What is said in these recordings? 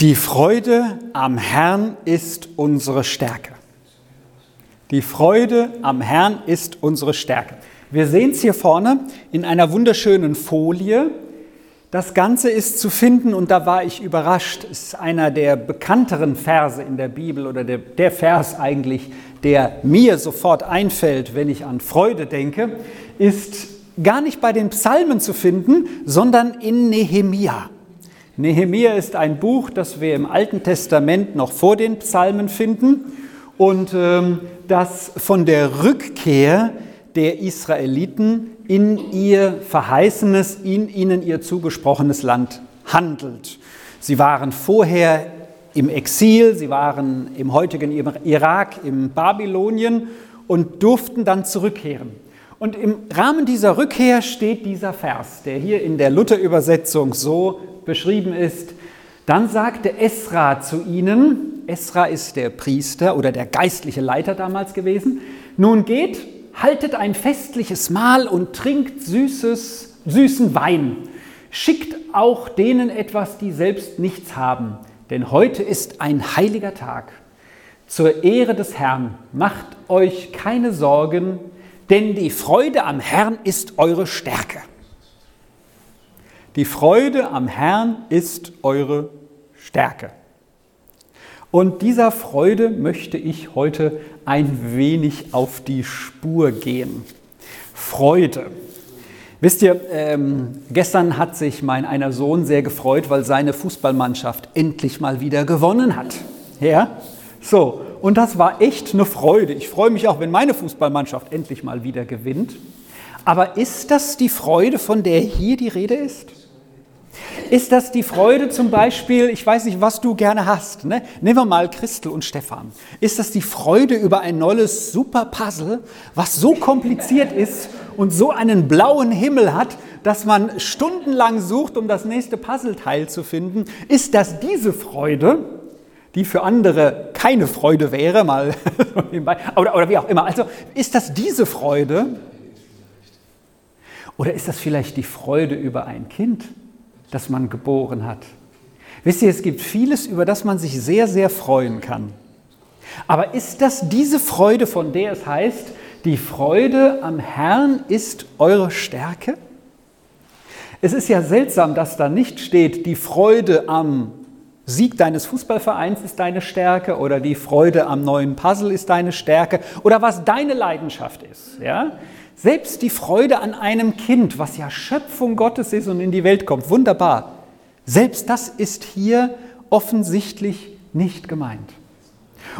Die Freude am Herrn ist unsere Stärke. Die Freude am Herrn ist unsere Stärke. Wir sehen es hier vorne in einer wunderschönen Folie. Das Ganze ist zu finden und da war ich überrascht. Es ist einer der bekannteren Verse in der Bibel oder der, der Vers eigentlich, der mir sofort einfällt, wenn ich an Freude denke, ist gar nicht bei den Psalmen zu finden, sondern in Nehemia. Nehemia ist ein Buch, das wir im Alten Testament noch vor den Psalmen finden und ähm, das von der Rückkehr der Israeliten in ihr verheißenes, in ihnen ihr zugesprochenes Land handelt. Sie waren vorher im Exil, sie waren im heutigen Irak, im Babylonien und durften dann zurückkehren. Und im Rahmen dieser Rückkehr steht dieser Vers, der hier in der Luther-Übersetzung so beschrieben ist, dann sagte Esra zu ihnen, Esra ist der Priester oder der geistliche Leiter damals gewesen, nun geht, haltet ein festliches Mahl und trinkt süßes, süßen Wein. Schickt auch denen etwas, die selbst nichts haben, denn heute ist ein heiliger Tag. Zur Ehre des Herrn macht euch keine Sorgen, denn die Freude am Herrn ist eure Stärke. Die Freude am Herrn ist eure Stärke. Und dieser Freude möchte ich heute ein wenig auf die Spur gehen. Freude. Wisst ihr, ähm, gestern hat sich mein einer Sohn sehr gefreut, weil seine Fußballmannschaft endlich mal wieder gewonnen hat. Ja? So, und das war echt eine Freude. Ich freue mich auch, wenn meine Fußballmannschaft endlich mal wieder gewinnt. Aber ist das die Freude, von der hier die Rede ist? Ist das die Freude zum Beispiel, ich weiß nicht, was du gerne hast, ne? nehmen wir mal Christel und Stefan. Ist das die Freude über ein neues Super-Puzzle, was so kompliziert ist und so einen blauen Himmel hat, dass man stundenlang sucht, um das nächste Puzzleteil zu finden? Ist das diese Freude, die für andere keine Freude wäre, mal oder, oder wie auch immer? Also ist das diese Freude? Oder ist das vielleicht die Freude über ein Kind? das man geboren hat. Wisst ihr, es gibt vieles, über das man sich sehr, sehr freuen kann. Aber ist das diese Freude, von der es heißt, die Freude am Herrn ist eure Stärke? Es ist ja seltsam, dass da nicht steht, die Freude am Sieg deines Fußballvereins ist deine Stärke oder die Freude am neuen Puzzle ist deine Stärke oder was deine Leidenschaft ist. Ja? Selbst die Freude an einem Kind, was ja Schöpfung Gottes ist und in die Welt kommt, wunderbar. Selbst das ist hier offensichtlich nicht gemeint.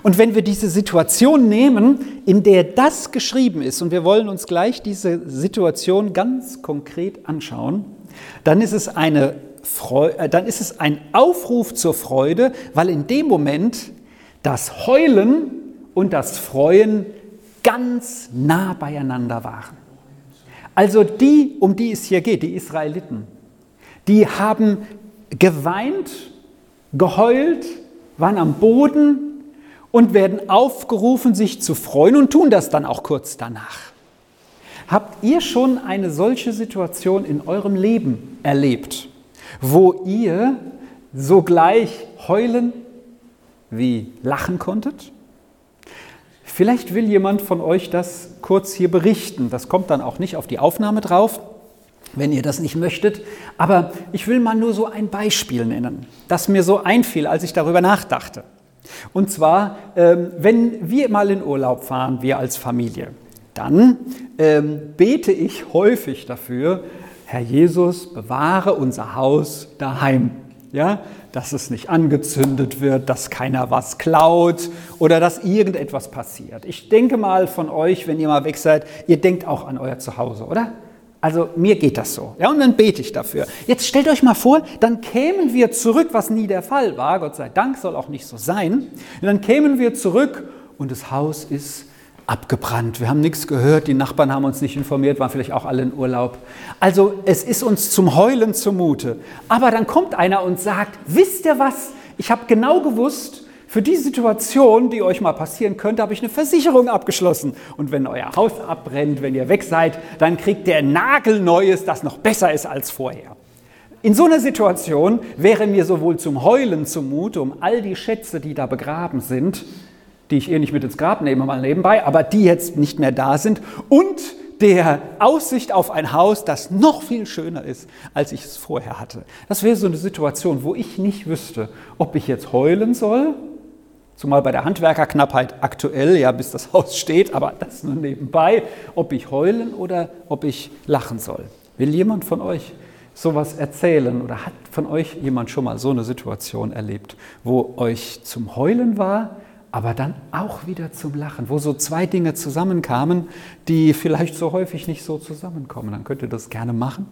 Und wenn wir diese Situation nehmen, in der das geschrieben ist, und wir wollen uns gleich diese Situation ganz konkret anschauen, dann ist es, eine Freude, äh, dann ist es ein Aufruf zur Freude, weil in dem Moment das Heulen und das Freuen ganz nah beieinander waren. Also die, um die es hier geht, die Israeliten, die haben geweint, geheult, waren am Boden und werden aufgerufen, sich zu freuen und tun das dann auch kurz danach. Habt ihr schon eine solche Situation in eurem Leben erlebt, wo ihr sogleich heulen wie lachen konntet? Vielleicht will jemand von euch das kurz hier berichten. Das kommt dann auch nicht auf die Aufnahme drauf, wenn ihr das nicht möchtet. Aber ich will mal nur so ein Beispiel nennen, das mir so einfiel, als ich darüber nachdachte. Und zwar, ähm, wenn wir mal in Urlaub fahren, wir als Familie, dann ähm, bete ich häufig dafür, Herr Jesus, bewahre unser Haus daheim. Ja, dass es nicht angezündet wird, dass keiner was klaut oder dass irgendetwas passiert. Ich denke mal von euch, wenn ihr mal weg seid, ihr denkt auch an euer Zuhause, oder? Also mir geht das so. Ja, und dann bete ich dafür. Jetzt stellt euch mal vor, dann kämen wir zurück, was nie der Fall war, Gott sei Dank soll auch nicht so sein. Und dann kämen wir zurück und das Haus ist abgebrannt. Wir haben nichts gehört, die Nachbarn haben uns nicht informiert, waren vielleicht auch alle in Urlaub. Also es ist uns zum Heulen zumute. Aber dann kommt einer und sagt, wisst ihr was, ich habe genau gewusst, für die Situation, die euch mal passieren könnte, habe ich eine Versicherung abgeschlossen. Und wenn euer Haus abbrennt, wenn ihr weg seid, dann kriegt der nagelneues, das noch besser ist als vorher. In so einer Situation wäre mir sowohl zum Heulen zumute, um all die Schätze, die da begraben sind, die ich eh nicht mit ins Grab nehme, mal nebenbei, aber die jetzt nicht mehr da sind, und der Aussicht auf ein Haus, das noch viel schöner ist, als ich es vorher hatte. Das wäre so eine Situation, wo ich nicht wüsste, ob ich jetzt heulen soll, zumal bei der Handwerkerknappheit aktuell, ja, bis das Haus steht, aber das nur nebenbei, ob ich heulen oder ob ich lachen soll. Will jemand von euch sowas erzählen oder hat von euch jemand schon mal so eine Situation erlebt, wo euch zum Heulen war, aber dann auch wieder zum Lachen, wo so zwei Dinge zusammenkamen, die vielleicht so häufig nicht so zusammenkommen. Dann könnt ihr das gerne machen.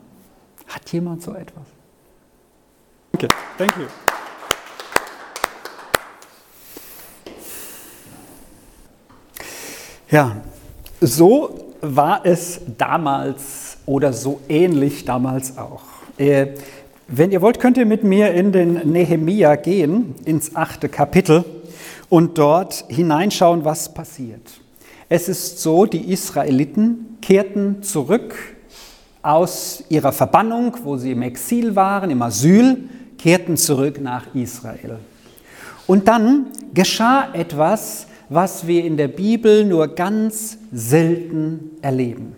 Hat jemand so etwas? Danke, thank you. Ja, so war es damals oder so ähnlich damals auch. Äh, wenn ihr wollt, könnt ihr mit mir in den Nehemia gehen, ins achte Kapitel und dort hineinschauen, was passiert. Es ist so, die Israeliten kehrten zurück aus ihrer Verbannung, wo sie im Exil waren, im Asyl, kehrten zurück nach Israel. Und dann geschah etwas, was wir in der Bibel nur ganz selten erleben.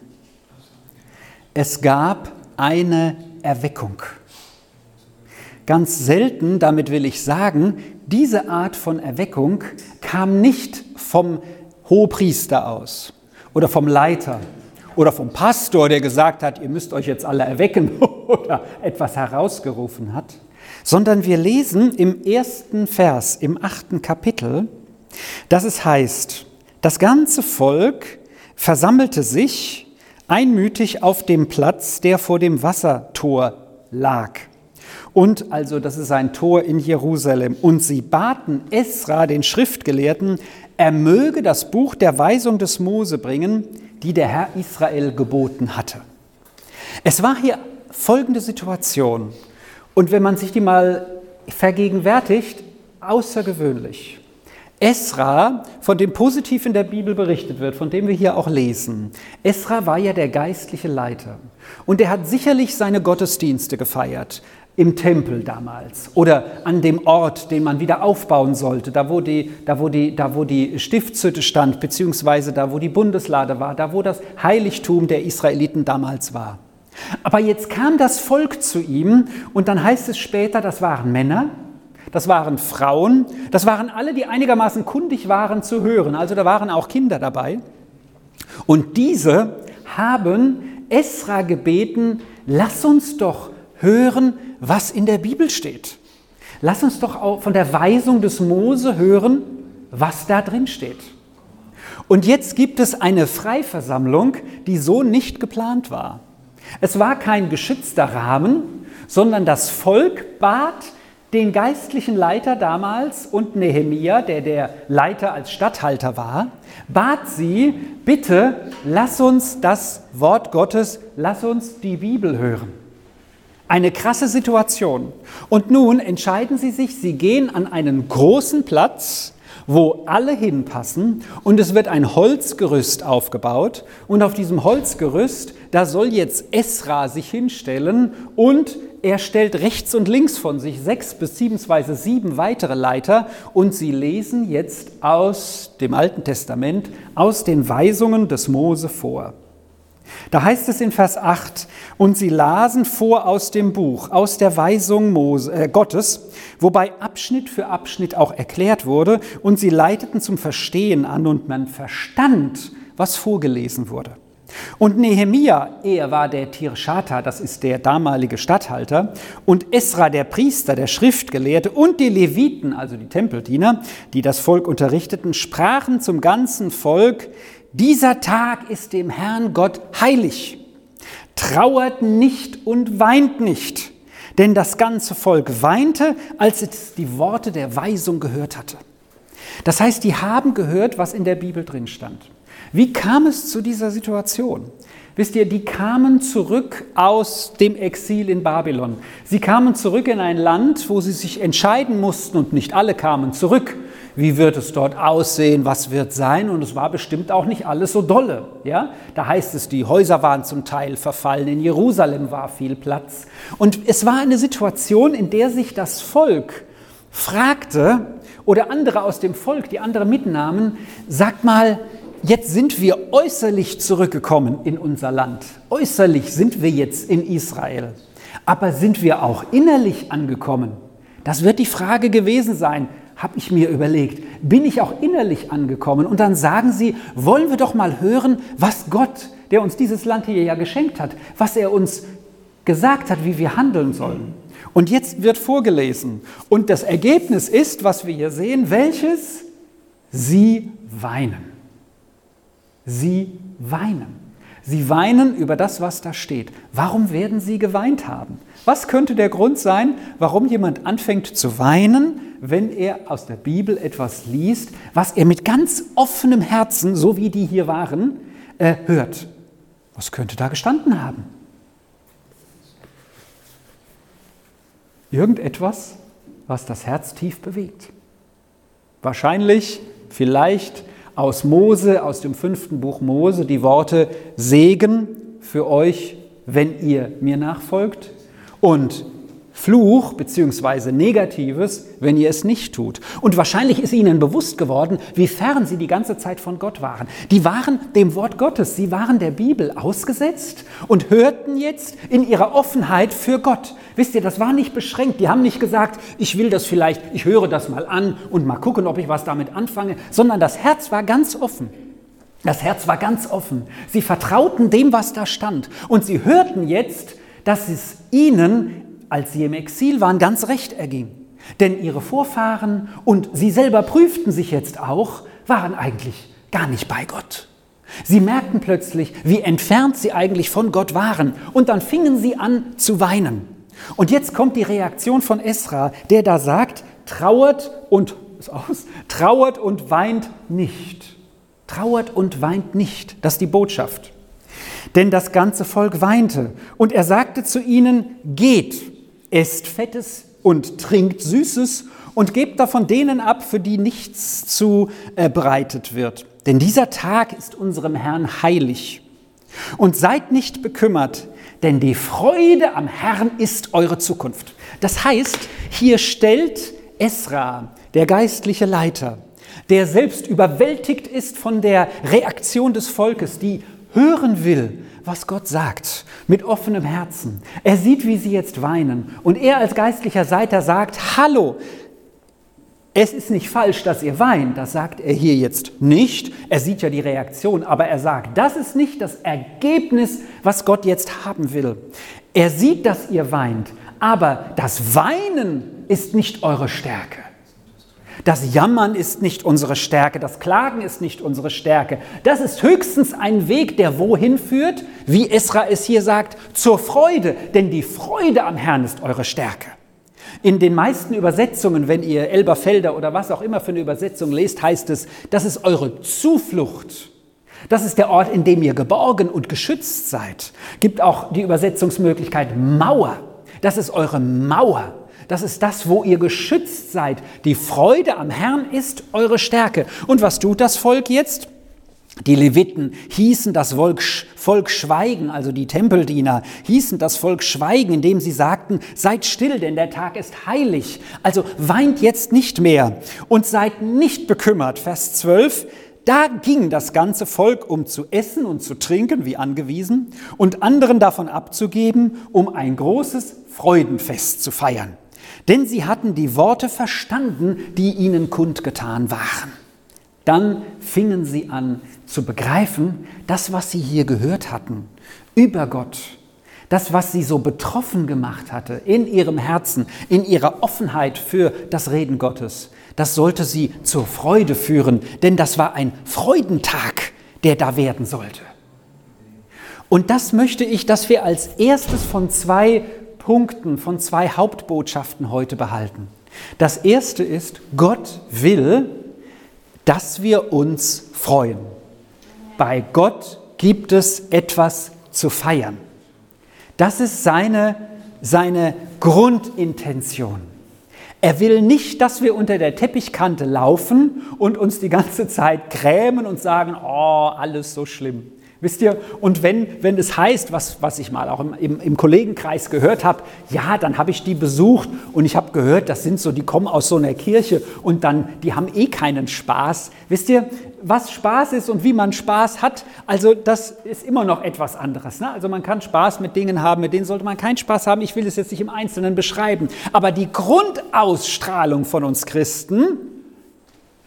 Es gab eine Erweckung. Ganz selten, damit will ich sagen, diese Art von Erweckung kam nicht vom Hohepriester aus oder vom Leiter oder vom Pastor, der gesagt hat, ihr müsst euch jetzt alle erwecken oder etwas herausgerufen hat, sondern wir lesen im ersten Vers, im achten Kapitel, dass es heißt, das ganze Volk versammelte sich einmütig auf dem Platz, der vor dem Wassertor lag. Und also, das ist ein Tor in Jerusalem. Und sie baten Esra, den Schriftgelehrten, er möge das Buch der Weisung des Mose bringen, die der Herr Israel geboten hatte. Es war hier folgende Situation. Und wenn man sich die mal vergegenwärtigt, außergewöhnlich. Esra, von dem positiv in der Bibel berichtet wird, von dem wir hier auch lesen, Esra war ja der geistliche Leiter und er hat sicherlich seine Gottesdienste gefeiert im Tempel damals oder an dem Ort, den man wieder aufbauen sollte, da wo die, da wo die, da wo die Stiftshütte stand, beziehungsweise da wo die Bundeslade war, da wo das Heiligtum der Israeliten damals war. Aber jetzt kam das Volk zu ihm und dann heißt es später, das waren Männer, das waren Frauen, das waren alle, die einigermaßen kundig waren zu hören. Also da waren auch Kinder dabei. Und diese haben Esra gebeten, lass uns doch hören, was in der Bibel steht. Lass uns doch auch von der Weisung des Mose hören, was da drin steht. Und jetzt gibt es eine Freiversammlung, die so nicht geplant war. Es war kein geschützter Rahmen, sondern das Volk bat den geistlichen Leiter damals und Nehemia, der der Leiter als Statthalter war, bat sie, bitte lass uns das Wort Gottes, lass uns die Bibel hören. Eine krasse Situation. Und nun entscheiden sie sich, sie gehen an einen großen Platz, wo alle hinpassen und es wird ein Holzgerüst aufgebaut und auf diesem Holzgerüst, da soll jetzt Esra sich hinstellen und er stellt rechts und links von sich sechs beziehungsweise sieben weitere Leiter und sie lesen jetzt aus dem Alten Testament, aus den Weisungen des Mose vor. Da heißt es in Vers 8, und sie lasen vor aus dem Buch, aus der Weisung Mose, äh, Gottes, wobei Abschnitt für Abschnitt auch erklärt wurde, und sie leiteten zum Verstehen an und man verstand, was vorgelesen wurde. Und Nehemia, er war der Tirschata, das ist der damalige Statthalter, und Esra, der Priester, der Schriftgelehrte, und die Leviten, also die Tempeldiener, die das Volk unterrichteten, sprachen zum ganzen Volk, dieser Tag ist dem Herrn Gott heilig. Trauert nicht und weint nicht, denn das ganze Volk weinte, als es die Worte der Weisung gehört hatte. Das heißt, die haben gehört, was in der Bibel drin stand. Wie kam es zu dieser Situation? Wisst ihr, die kamen zurück aus dem Exil in Babylon. Sie kamen zurück in ein Land, wo sie sich entscheiden mussten und nicht alle kamen zurück wie wird es dort aussehen, was wird sein und es war bestimmt auch nicht alles so dolle. Ja? Da heißt es, die Häuser waren zum Teil verfallen, in Jerusalem war viel Platz und es war eine Situation, in der sich das Volk fragte oder andere aus dem Volk, die andere mitnahmen, sagt mal, jetzt sind wir äußerlich zurückgekommen in unser Land. Äußerlich sind wir jetzt in Israel. Aber sind wir auch innerlich angekommen? Das wird die Frage gewesen sein, habe ich mir überlegt. Bin ich auch innerlich angekommen? Und dann sagen sie, wollen wir doch mal hören, was Gott, der uns dieses Land hier ja geschenkt hat, was er uns gesagt hat, wie wir handeln sollen. Und jetzt wird vorgelesen. Und das Ergebnis ist, was wir hier sehen, welches? Sie weinen. Sie weinen. Sie weinen über das, was da steht. Warum werden sie geweint haben? Was könnte der Grund sein, warum jemand anfängt zu weinen, wenn er aus der Bibel etwas liest, was er mit ganz offenem Herzen, so wie die hier waren, äh, hört? Was könnte da gestanden haben? Irgendetwas, was das Herz tief bewegt. Wahrscheinlich, vielleicht aus Mose, aus dem fünften Buch Mose, die Worte Segen für euch, wenn ihr mir nachfolgt und Fluch bzw. Negatives, wenn ihr es nicht tut. Und wahrscheinlich ist ihnen bewusst geworden, wie fern sie die ganze Zeit von Gott waren. Die waren dem Wort Gottes, sie waren der Bibel ausgesetzt und hörten jetzt in ihrer Offenheit für Gott. Wisst ihr, das war nicht beschränkt. Die haben nicht gesagt, ich will das vielleicht, ich höre das mal an und mal gucken, ob ich was damit anfange, sondern das Herz war ganz offen. Das Herz war ganz offen. Sie vertrauten dem, was da stand. Und sie hörten jetzt, dass es ihnen als sie im Exil waren, ganz recht erging. Denn ihre Vorfahren und sie selber prüften sich jetzt auch, waren eigentlich gar nicht bei Gott. Sie merkten plötzlich, wie entfernt sie eigentlich von Gott waren. Und dann fingen sie an zu weinen. Und jetzt kommt die Reaktion von Esra, der da sagt, trauert und, aus, trauert und weint nicht. Trauert und weint nicht. Das ist die Botschaft. Denn das ganze Volk weinte. Und er sagte zu ihnen, geht esst Fettes und trinkt Süßes und gebt davon denen ab, für die nichts zu äh, bereitet wird. Denn dieser Tag ist unserem Herrn heilig. Und seid nicht bekümmert, denn die Freude am Herrn ist eure Zukunft. Das heißt, hier stellt Esra, der geistliche Leiter, der selbst überwältigt ist von der Reaktion des Volkes, die hören will, was Gott sagt, mit offenem Herzen. Er sieht, wie sie jetzt weinen. Und er als geistlicher Seiter sagt, hallo, es ist nicht falsch, dass ihr weint, das sagt er hier jetzt nicht. Er sieht ja die Reaktion, aber er sagt, das ist nicht das Ergebnis, was Gott jetzt haben will. Er sieht, dass ihr weint, aber das Weinen ist nicht eure Stärke. Das Jammern ist nicht unsere Stärke, das Klagen ist nicht unsere Stärke. Das ist höchstens ein Weg, der wohin führt, wie Esra es hier sagt, zur Freude, denn die Freude am Herrn ist eure Stärke. In den meisten Übersetzungen, wenn ihr Elberfelder oder was auch immer für eine Übersetzung lest, heißt es, das ist eure Zuflucht. Das ist der Ort, in dem ihr geborgen und geschützt seid. Gibt auch die Übersetzungsmöglichkeit Mauer. Das ist eure Mauer. Das ist das, wo ihr geschützt seid. Die Freude am Herrn ist eure Stärke. Und was tut das Volk jetzt? Die Leviten hießen das Volk, Volk schweigen, also die Tempeldiener hießen das Volk schweigen, indem sie sagten, seid still, denn der Tag ist heilig. Also weint jetzt nicht mehr und seid nicht bekümmert. Vers 12, da ging das ganze Volk, um zu essen und zu trinken, wie angewiesen, und anderen davon abzugeben, um ein großes Freudenfest zu feiern denn sie hatten die Worte verstanden, die ihnen kundgetan waren. Dann fingen sie an zu begreifen, das, was sie hier gehört hatten über Gott, das, was sie so betroffen gemacht hatte in ihrem Herzen, in ihrer Offenheit für das Reden Gottes, das sollte sie zur Freude führen, denn das war ein Freudentag, der da werden sollte. Und das möchte ich, dass wir als erstes von zwei Punkten, von zwei Hauptbotschaften heute behalten. Das erste ist, Gott will, dass wir uns freuen. Bei Gott gibt es etwas zu feiern. Das ist seine, seine Grundintention. Er will nicht, dass wir unter der Teppichkante laufen und uns die ganze Zeit grämen und sagen, oh, alles so schlimm. Wisst ihr, und wenn, wenn es heißt, was, was ich mal auch im, im, im Kollegenkreis gehört habe, ja, dann habe ich die besucht und ich habe gehört, das sind so, die kommen aus so einer Kirche und dann, die haben eh keinen Spaß. Wisst ihr, was Spaß ist und wie man Spaß hat, also das ist immer noch etwas anderes. Ne? Also man kann Spaß mit Dingen haben, mit denen sollte man keinen Spaß haben. Ich will es jetzt nicht im Einzelnen beschreiben. Aber die Grundausstrahlung von uns Christen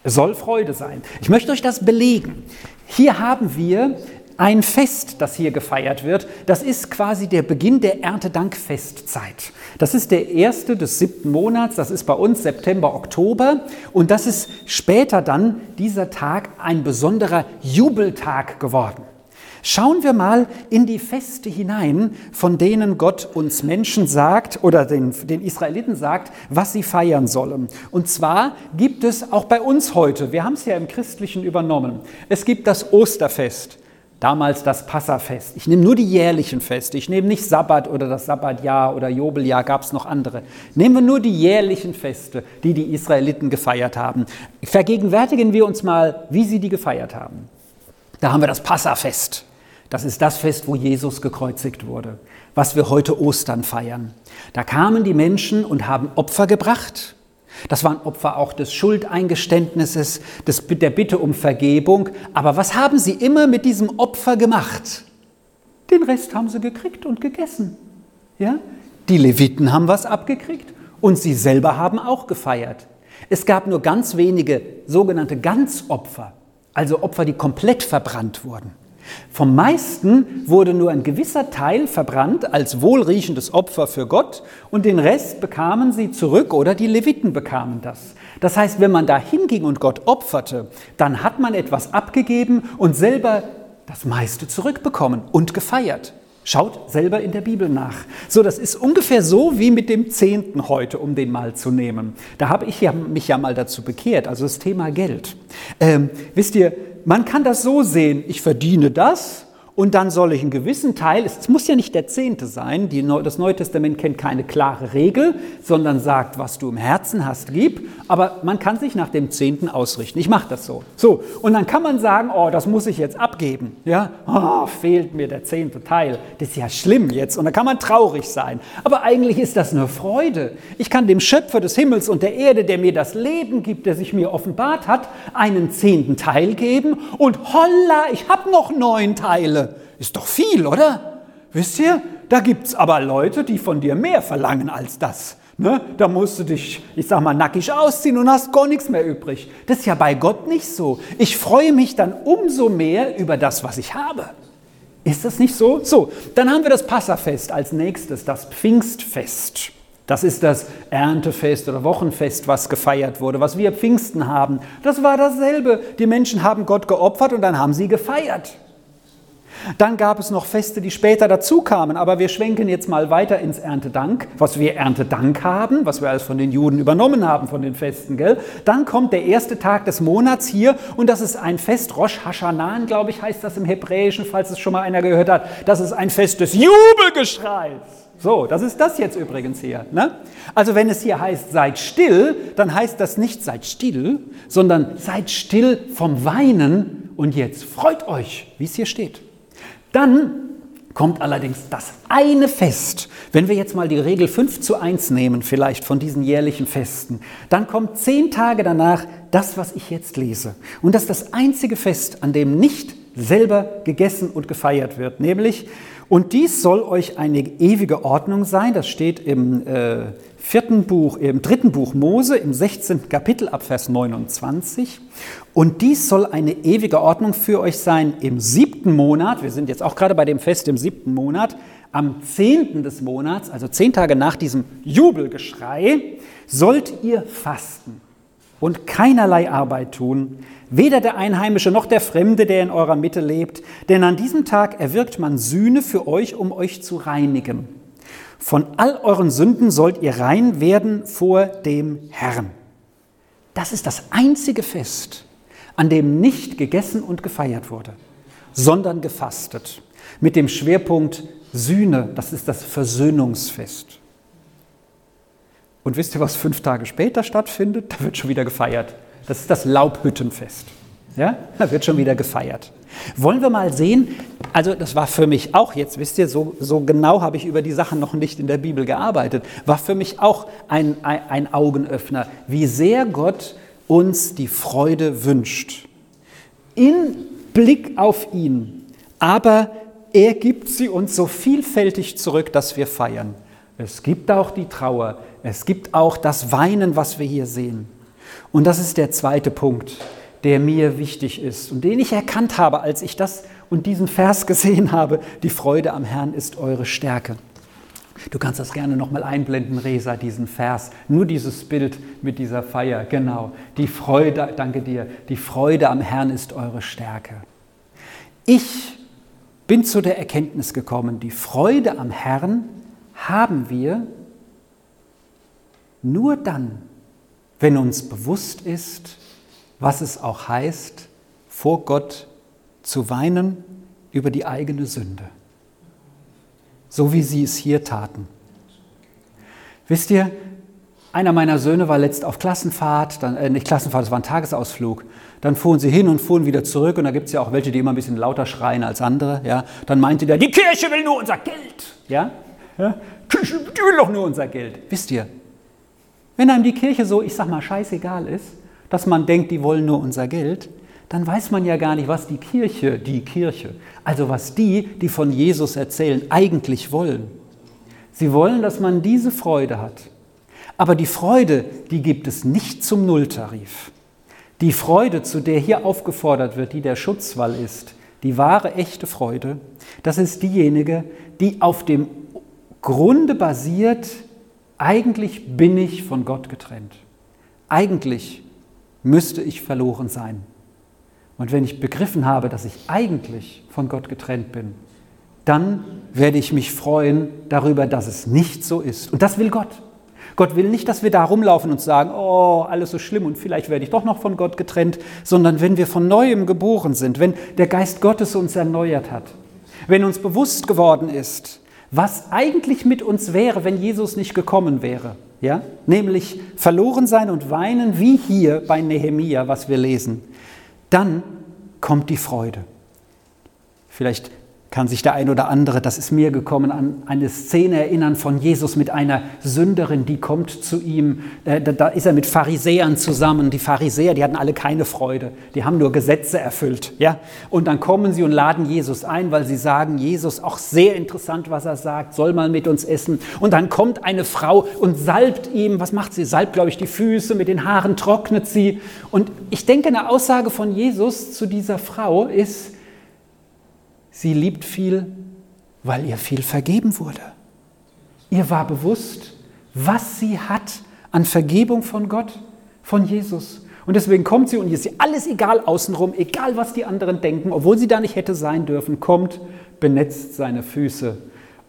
soll Freude sein. Ich möchte euch das belegen. Hier haben wir ein Fest, das hier gefeiert wird, das ist quasi der Beginn der Erntedankfestzeit. Das ist der erste des siebten Monats, das ist bei uns September, Oktober und das ist später dann dieser Tag ein besonderer Jubeltag geworden. Schauen wir mal in die Feste hinein, von denen Gott uns Menschen sagt oder den, den, Israeliten sagt, was sie feiern sollen. Und zwar gibt es auch bei uns heute, wir haben es ja im Christlichen übernommen, es gibt das Osterfest. Damals das Passafest. Ich nehme nur die jährlichen Feste. Ich nehme nicht Sabbat oder das Sabbatjahr oder Jobeljahr, gab es noch andere. Nehmen wir nur die jährlichen Feste, die die Israeliten gefeiert haben. Vergegenwärtigen wir uns mal, wie sie die gefeiert haben. Da haben wir das Passafest. Das ist das Fest, wo Jesus gekreuzigt wurde, was wir heute Ostern feiern. Da kamen die Menschen und haben Opfer gebracht das waren Opfer auch des Schuldeingeständnisses, des, der Bitte um Vergebung. Aber was haben sie immer mit diesem Opfer gemacht? Den Rest haben sie gekriegt und gegessen. Ja? Die Leviten haben was abgekriegt und sie selber haben auch gefeiert. Es gab nur ganz wenige sogenannte Ganzopfer, also Opfer, die komplett verbrannt wurden. Vom meisten wurde nur ein gewisser Teil verbrannt als wohlriechendes Opfer für Gott und den Rest bekamen sie zurück oder die Leviten bekamen das. Das heißt, wenn man da hinging und Gott opferte, dann hat man etwas abgegeben und selber das meiste zurückbekommen und gefeiert. Schaut selber in der Bibel nach. So, das ist ungefähr so wie mit dem Zehnten heute, um den mal zu nehmen. Da habe ich ja, mich ja mal dazu bekehrt, also das Thema Geld. Ähm, wisst ihr, man kann das so sehen, ich verdiene das und dann soll ich einen gewissen Teil, es muss ja nicht der Zehnte sein, die, das Neue Testament kennt keine klare Regel, sondern sagt, was du im Herzen hast, gib, aber man kann sich nach dem Zehnten ausrichten. Ich mache das so. So, und dann kann man sagen, oh, das muss ich jetzt abgeben. Ja, oh, fehlt mir der zehnte Teil. Das ist ja schlimm jetzt. Und dann kann man traurig sein. Aber eigentlich ist das eine Freude. Ich kann dem Schöpfer des Himmels und der Erde, der mir das Leben gibt, der sich mir offenbart hat, einen zehnten Teil geben und holla, ich habe noch neun Teile. Ist doch viel, oder? Wisst ihr? Da gibt es aber Leute, die von dir mehr verlangen als das. Ne? Da musst du dich, ich sag mal, nackig ausziehen und hast gar nichts mehr übrig. Das ist ja bei Gott nicht so. Ich freue mich dann umso mehr über das, was ich habe. Ist das nicht so? So, dann haben wir das Passafest als nächstes, das Pfingstfest. Das ist das Erntefest oder Wochenfest, was gefeiert wurde, was wir Pfingsten haben. Das war dasselbe. Die Menschen haben Gott geopfert und dann haben sie gefeiert. Dann gab es noch Feste, die später dazu kamen, aber wir schwenken jetzt mal weiter ins Erntedank, was wir Erntedank haben, was wir alles von den Juden übernommen haben, von den Festen, gell? Dann kommt der erste Tag des Monats hier und das ist ein Fest, Rosh Hashanan, glaube ich, heißt das im Hebräischen, falls es schon mal einer gehört hat. Das ist ein Fest des Jubelgeschreis. So, das ist das jetzt übrigens hier. Ne? Also wenn es hier heißt, seid still, dann heißt das nicht seid still, sondern seid still vom Weinen und jetzt freut euch, wie es hier steht. Dann kommt allerdings das eine Fest. Wenn wir jetzt mal die Regel 5 zu 1 nehmen, vielleicht von diesen jährlichen Festen, dann kommt zehn Tage danach das, was ich jetzt lese. Und das ist das einzige Fest, an dem nicht selber gegessen und gefeiert wird, nämlich, und dies soll euch eine ewige Ordnung sein, das steht im äh, vierten Buch, im dritten Buch Mose, im 16. Kapitel ab Vers 29. Und dies soll eine ewige Ordnung für euch sein im siebten Monat. Wir sind jetzt auch gerade bei dem Fest im siebten Monat. Am zehnten des Monats, also zehn Tage nach diesem Jubelgeschrei, sollt ihr fasten und keinerlei Arbeit tun, weder der Einheimische noch der Fremde, der in eurer Mitte lebt, denn an diesem Tag erwirkt man Sühne für euch, um euch zu reinigen. Von all euren Sünden sollt ihr rein werden vor dem Herrn. Das ist das einzige Fest, an dem nicht gegessen und gefeiert wurde, sondern gefastet. Mit dem Schwerpunkt Sühne, das ist das Versöhnungsfest. Und wisst ihr, was fünf Tage später stattfindet? Da wird schon wieder gefeiert. Das ist das Laubhüttenfest. Ja, da wird schon wieder gefeiert. Wollen wir mal sehen, also das war für mich auch jetzt, wisst ihr, so, so genau habe ich über die Sachen noch nicht in der Bibel gearbeitet, war für mich auch ein, ein, Augenöffner, wie sehr Gott uns die Freude wünscht. In Blick auf ihn, aber er gibt sie uns so vielfältig zurück, dass wir feiern. Es gibt auch die Trauer, es gibt auch das Weinen, was wir hier sehen. Und das ist der zweite Punkt der mir wichtig ist und den ich erkannt habe, als ich das und diesen Vers gesehen habe. Die Freude am Herrn ist eure Stärke. Du kannst das gerne nochmal einblenden, Resa, diesen Vers. Nur dieses Bild mit dieser Feier, genau. Die Freude, danke dir, die Freude am Herrn ist eure Stärke. Ich bin zu der Erkenntnis gekommen, die Freude am Herrn haben wir nur dann, wenn uns bewusst ist, was es auch heißt, vor Gott zu weinen über die eigene Sünde. So wie sie es hier taten. Wisst ihr, einer meiner Söhne war letzt auf Klassenfahrt, dann, äh, nicht Klassenfahrt, es war ein Tagesausflug. Dann fuhren sie hin und fuhren wieder zurück und da gibt es ja auch welche, die immer ein bisschen lauter schreien als andere. Ja? Dann meinte der, die Kirche will nur unser Geld. Ja? Ja? Die will doch nur unser Geld. Wisst ihr, wenn einem die Kirche so, ich sag mal, scheißegal ist, dass man denkt, die wollen nur unser Geld, dann weiß man ja gar nicht, was die Kirche, die Kirche, also was die, die von Jesus erzählen, eigentlich wollen. Sie wollen, dass man diese Freude hat. Aber die Freude, die gibt es nicht zum Nulltarif. Die Freude, zu der hier aufgefordert wird, die der Schutzwall ist, die wahre, echte Freude, das ist diejenige, die auf dem Grunde basiert, eigentlich bin ich von Gott getrennt. Eigentlich müsste ich verloren sein. Und wenn ich begriffen habe, dass ich eigentlich von Gott getrennt bin, dann werde ich mich freuen darüber, dass es nicht so ist. Und das will Gott. Gott will nicht, dass wir da rumlaufen und sagen, oh, alles so schlimm und vielleicht werde ich doch noch von Gott getrennt, sondern wenn wir von neuem geboren sind, wenn der Geist Gottes uns erneuert hat, wenn uns bewusst geworden ist, was eigentlich mit uns wäre, wenn Jesus nicht gekommen wäre, ja? nämlich verloren sein und weinen, wie hier bei Nehemia, was wir lesen, dann kommt die Freude. Vielleicht kann sich der ein oder andere, das ist mir gekommen, an eine Szene erinnern von Jesus mit einer Sünderin, die kommt zu ihm. Äh, da ist er mit Pharisäern zusammen. Die Pharisäer, die hatten alle keine Freude. Die haben nur Gesetze erfüllt. Ja? Und dann kommen sie und laden Jesus ein, weil sie sagen, Jesus, auch sehr interessant, was er sagt, soll mal mit uns essen. Und dann kommt eine Frau und salbt ihm, was macht sie? Salbt, glaube ich, die Füße, mit den Haaren trocknet sie. Und ich denke, eine Aussage von Jesus zu dieser Frau ist, Sie liebt viel, weil ihr viel vergeben wurde. Ihr war bewusst, was sie hat an Vergebung von Gott, von Jesus. Und deswegen kommt sie und ihr ist alles egal außenrum, egal was die anderen denken, obwohl sie da nicht hätte sein dürfen, kommt, benetzt seine Füße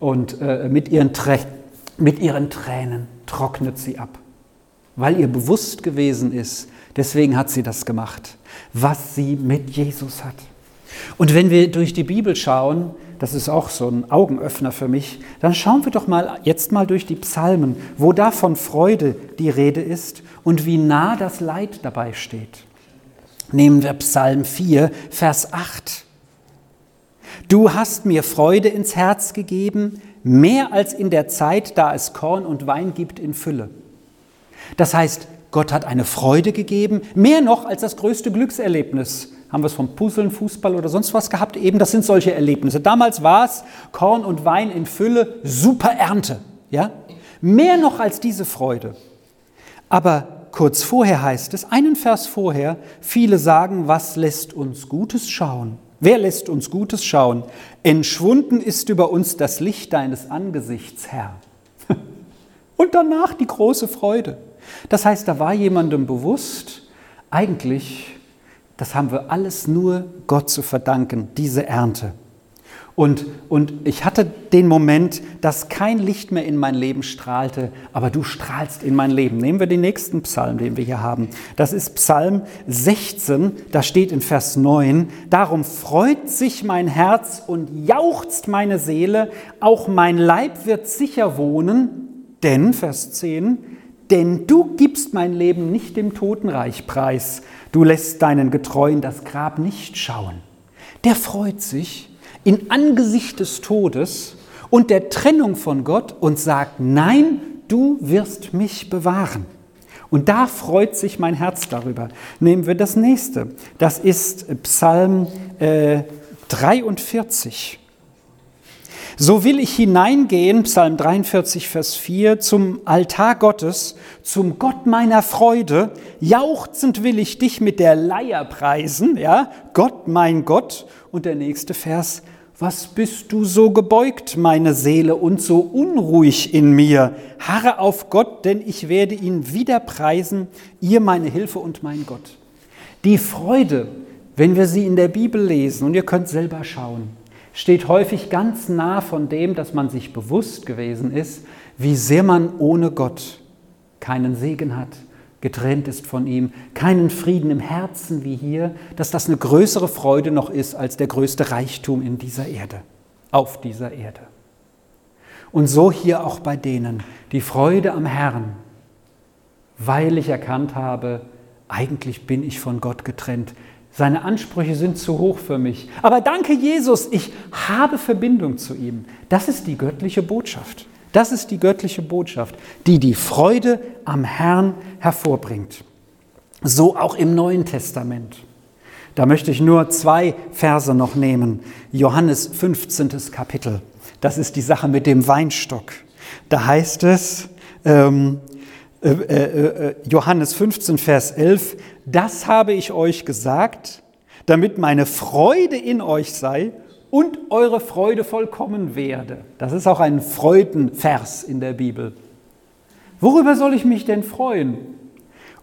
und äh, mit, ihren mit ihren Tränen trocknet sie ab. Weil ihr bewusst gewesen ist, deswegen hat sie das gemacht, was sie mit Jesus hat. Und wenn wir durch die Bibel schauen, das ist auch so ein Augenöffner für mich, dann schauen wir doch mal jetzt mal durch die Psalmen, wo da von Freude die Rede ist und wie nah das Leid dabei steht. Nehmen wir Psalm 4, Vers 8. Du hast mir Freude ins Herz gegeben, mehr als in der Zeit, da es Korn und Wein gibt in Fülle. Das heißt, Gott hat eine Freude gegeben, mehr noch als das größte Glückserlebnis haben wir es vom Puzzeln, Fußball oder sonst was gehabt. Eben, das sind solche Erlebnisse. Damals war es Korn und Wein in Fülle, super Ernte. Ja? Mehr noch als diese Freude. Aber kurz vorher heißt es, einen Vers vorher, viele sagen, was lässt uns Gutes schauen? Wer lässt uns Gutes schauen? Entschwunden ist über uns das Licht deines Angesichts, Herr. Und danach die große Freude. Das heißt, da war jemandem bewusst, eigentlich das haben wir alles nur Gott zu verdanken, diese Ernte. Und, und ich hatte den Moment, dass kein Licht mehr in mein Leben strahlte, aber du strahlst in mein Leben. Nehmen wir den nächsten Psalm, den wir hier haben. Das ist Psalm 16, da steht in Vers 9, Darum freut sich mein Herz und jauchzt meine Seele, auch mein Leib wird sicher wohnen, denn, Vers 10, denn du gibst mein Leben nicht dem Totenreich preis, du lässt deinen Getreuen das Grab nicht schauen. Der freut sich in Angesicht des Todes und der Trennung von Gott und sagt, nein, du wirst mich bewahren. Und da freut sich mein Herz darüber. Nehmen wir das nächste. Das ist Psalm äh, 43. So will ich hineingehen, Psalm 43, Vers 4, zum Altar Gottes, zum Gott meiner Freude. Jauchzend will ich dich mit der Leier preisen, ja, Gott mein Gott. Und der nächste Vers, was bist du so gebeugt, meine Seele, und so unruhig in mir? Harre auf Gott, denn ich werde ihn wieder preisen, ihr meine Hilfe und mein Gott. Die Freude, wenn wir sie in der Bibel lesen, und ihr könnt selber schauen, steht häufig ganz nah von dem, dass man sich bewusst gewesen ist, wie sehr man ohne Gott keinen Segen hat, getrennt ist von ihm, keinen Frieden im Herzen wie hier, dass das eine größere Freude noch ist als der größte Reichtum in dieser Erde, auf dieser Erde. Und so hier auch bei denen, die Freude am Herrn, weil ich erkannt habe, eigentlich bin ich von Gott getrennt. Seine Ansprüche sind zu hoch für mich. Aber danke Jesus, ich habe Verbindung zu ihm. Das ist die göttliche Botschaft. Das ist die göttliche Botschaft, die die Freude am Herrn hervorbringt. So auch im Neuen Testament. Da möchte ich nur zwei Verse noch nehmen. Johannes 15. Kapitel. Das ist die Sache mit dem Weinstock. Da heißt es, ähm, äh, äh, äh Johannes 15, Vers 11, das habe ich euch gesagt, damit meine Freude in euch sei und eure Freude vollkommen werde. Das ist auch ein Freudenvers in der Bibel. Worüber soll ich mich denn freuen?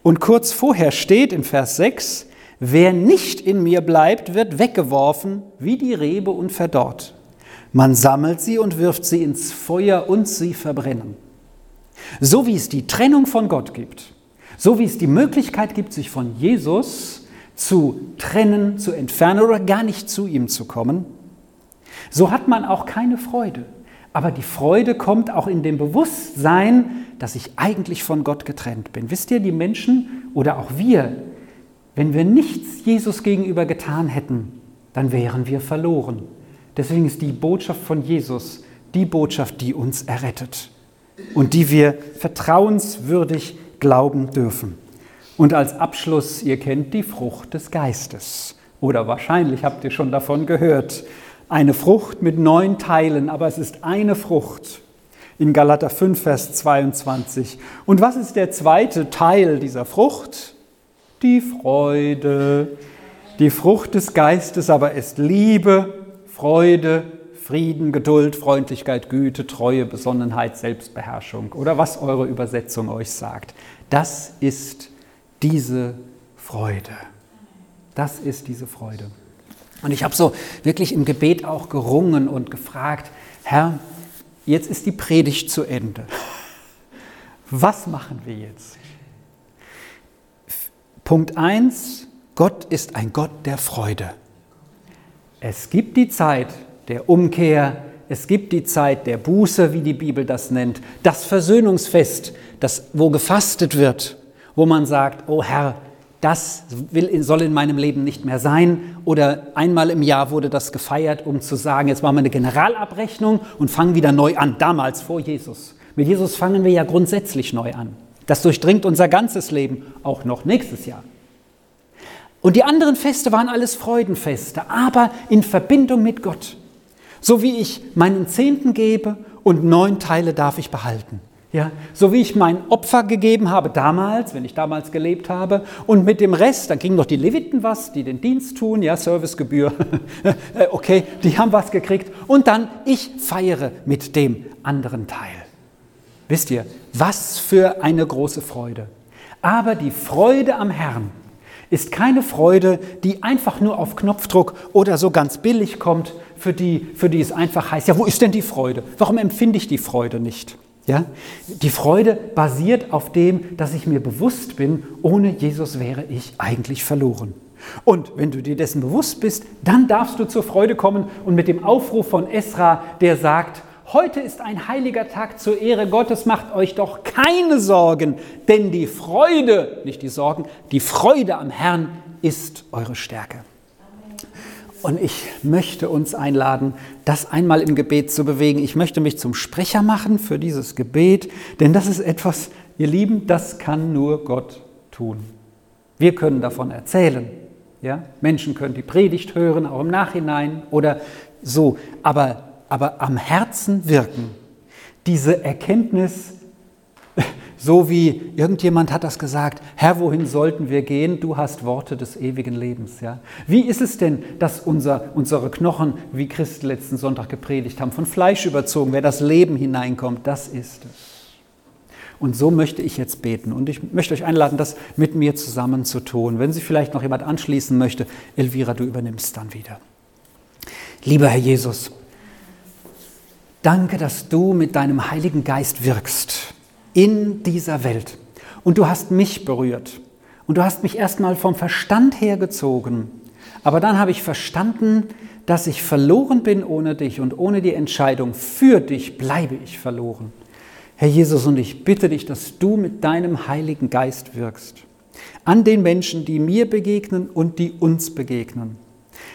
Und kurz vorher steht in Vers 6, wer nicht in mir bleibt, wird weggeworfen wie die Rebe und verdorrt. Man sammelt sie und wirft sie ins Feuer und sie verbrennen. So wie es die Trennung von Gott gibt, so wie es die Möglichkeit gibt, sich von Jesus zu trennen, zu entfernen oder gar nicht zu ihm zu kommen, so hat man auch keine Freude. Aber die Freude kommt auch in dem Bewusstsein, dass ich eigentlich von Gott getrennt bin. Wisst ihr, die Menschen oder auch wir, wenn wir nichts Jesus gegenüber getan hätten, dann wären wir verloren. Deswegen ist die Botschaft von Jesus die Botschaft, die uns errettet und die wir vertrauenswürdig glauben dürfen. Und als Abschluss, ihr kennt die Frucht des Geistes. Oder wahrscheinlich habt ihr schon davon gehört eine Frucht mit neun Teilen, aber es ist eine Frucht. In Galater 5, Vers 22. Und was ist der zweite Teil dieser Frucht? Die Freude. Die Frucht des Geistes aber ist Liebe, Freude, Frieden, Geduld, Freundlichkeit, Güte, Treue, Besonnenheit, Selbstbeherrschung oder was eure Übersetzung euch sagt. Das ist diese Freude. Das ist diese Freude. Und ich habe so wirklich im Gebet auch gerungen und gefragt, Herr, jetzt ist die Predigt zu Ende. Was machen wir jetzt? Punkt 1, Gott ist ein Gott der Freude. Es gibt die Zeit der Umkehr, es gibt die Zeit der Buße, wie die Bibel das nennt, das Versöhnungsfest, das, wo gefastet wird, wo man sagt, oh Herr, das will, soll in meinem Leben nicht mehr sein. Oder einmal im Jahr wurde das gefeiert, um zu sagen, jetzt machen wir eine Generalabrechnung und fangen wieder neu an, damals vor Jesus. Mit Jesus fangen wir ja grundsätzlich neu an. Das durchdringt unser ganzes Leben, auch noch nächstes Jahr. Und die anderen Feste waren alles Freudenfeste, aber in Verbindung mit Gott. So wie ich meinen Zehnten gebe und neun Teile darf ich behalten. Ja, so wie ich mein Opfer gegeben habe damals, wenn ich damals gelebt habe, und mit dem Rest, dann kriegen noch die Leviten was, die den Dienst tun, ja, Servicegebühr, okay, die haben was gekriegt, und dann ich feiere mit dem anderen Teil. Wisst ihr, was für eine große Freude. Aber die Freude am Herrn ist keine Freude, die einfach nur auf Knopfdruck oder so ganz billig kommt, für die, für die es einfach heißt, ja, wo ist denn die Freude? Warum empfinde ich die Freude nicht? Ja? Die Freude basiert auf dem, dass ich mir bewusst bin, ohne Jesus wäre ich eigentlich verloren. Und wenn du dir dessen bewusst bist, dann darfst du zur Freude kommen und mit dem Aufruf von Esra, der sagt, Heute ist ein heiliger Tag zur Ehre Gottes, macht euch doch keine Sorgen, denn die Freude, nicht die Sorgen, die Freude am Herrn ist eure Stärke. Und ich möchte uns einladen, das einmal im Gebet zu bewegen. Ich möchte mich zum Sprecher machen für dieses Gebet, denn das ist etwas, ihr Lieben, das kann nur Gott tun. Wir können davon erzählen. Ja? Menschen können die Predigt hören, auch im Nachhinein oder so. Aber, aber am Herzen wirken. Diese Erkenntnis, so wie irgendjemand hat das gesagt, Herr, wohin sollten wir gehen? Du hast Worte des ewigen Lebens. Ja? Wie ist es denn, dass unser, unsere Knochen, wie Christen letzten Sonntag gepredigt haben, von Fleisch überzogen, wer das Leben hineinkommt, das ist es. Und so möchte ich jetzt beten. Und ich möchte euch einladen, das mit mir zusammen zu tun. Wenn sich vielleicht noch jemand anschließen möchte, Elvira, du übernimmst dann wieder. Lieber Herr Jesus, danke, dass du mit deinem Heiligen Geist wirkst in dieser Welt. Und du hast mich berührt. Und du hast mich erstmal vom Verstand her gezogen. Aber dann habe ich verstanden, dass ich verloren bin ohne dich und ohne die Entscheidung für dich bleibe ich verloren. Herr Jesus, und ich bitte dich, dass du mit deinem Heiligen Geist wirkst. An den Menschen, die mir begegnen und die uns begegnen.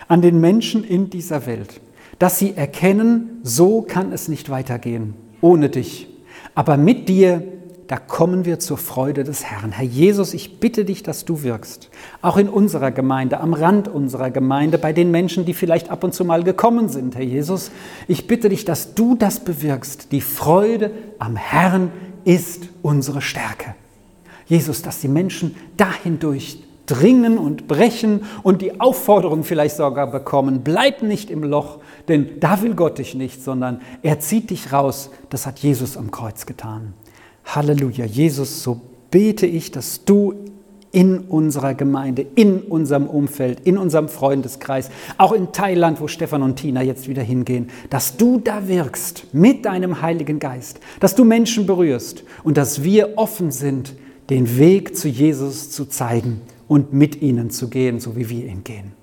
An den Menschen in dieser Welt. Dass sie erkennen, so kann es nicht weitergehen, ohne dich. Aber mit dir da kommen wir zur Freude des Herrn. Herr Jesus, ich bitte dich, dass du wirkst. Auch in unserer Gemeinde, am Rand unserer Gemeinde, bei den Menschen, die vielleicht ab und zu mal gekommen sind. Herr Jesus, ich bitte dich, dass du das bewirkst. Die Freude am Herrn ist unsere Stärke. Jesus, dass die Menschen dahin durchdringen und brechen und die Aufforderung vielleicht sogar bekommen, bleib nicht im Loch, denn da will Gott dich nicht, sondern er zieht dich raus. Das hat Jesus am Kreuz getan. Halleluja, Jesus, so bete ich, dass du in unserer Gemeinde, in unserem Umfeld, in unserem Freundeskreis, auch in Thailand, wo Stefan und Tina jetzt wieder hingehen, dass du da wirkst mit deinem Heiligen Geist, dass du Menschen berührst und dass wir offen sind, den Weg zu Jesus zu zeigen und mit ihnen zu gehen, so wie wir ihn gehen.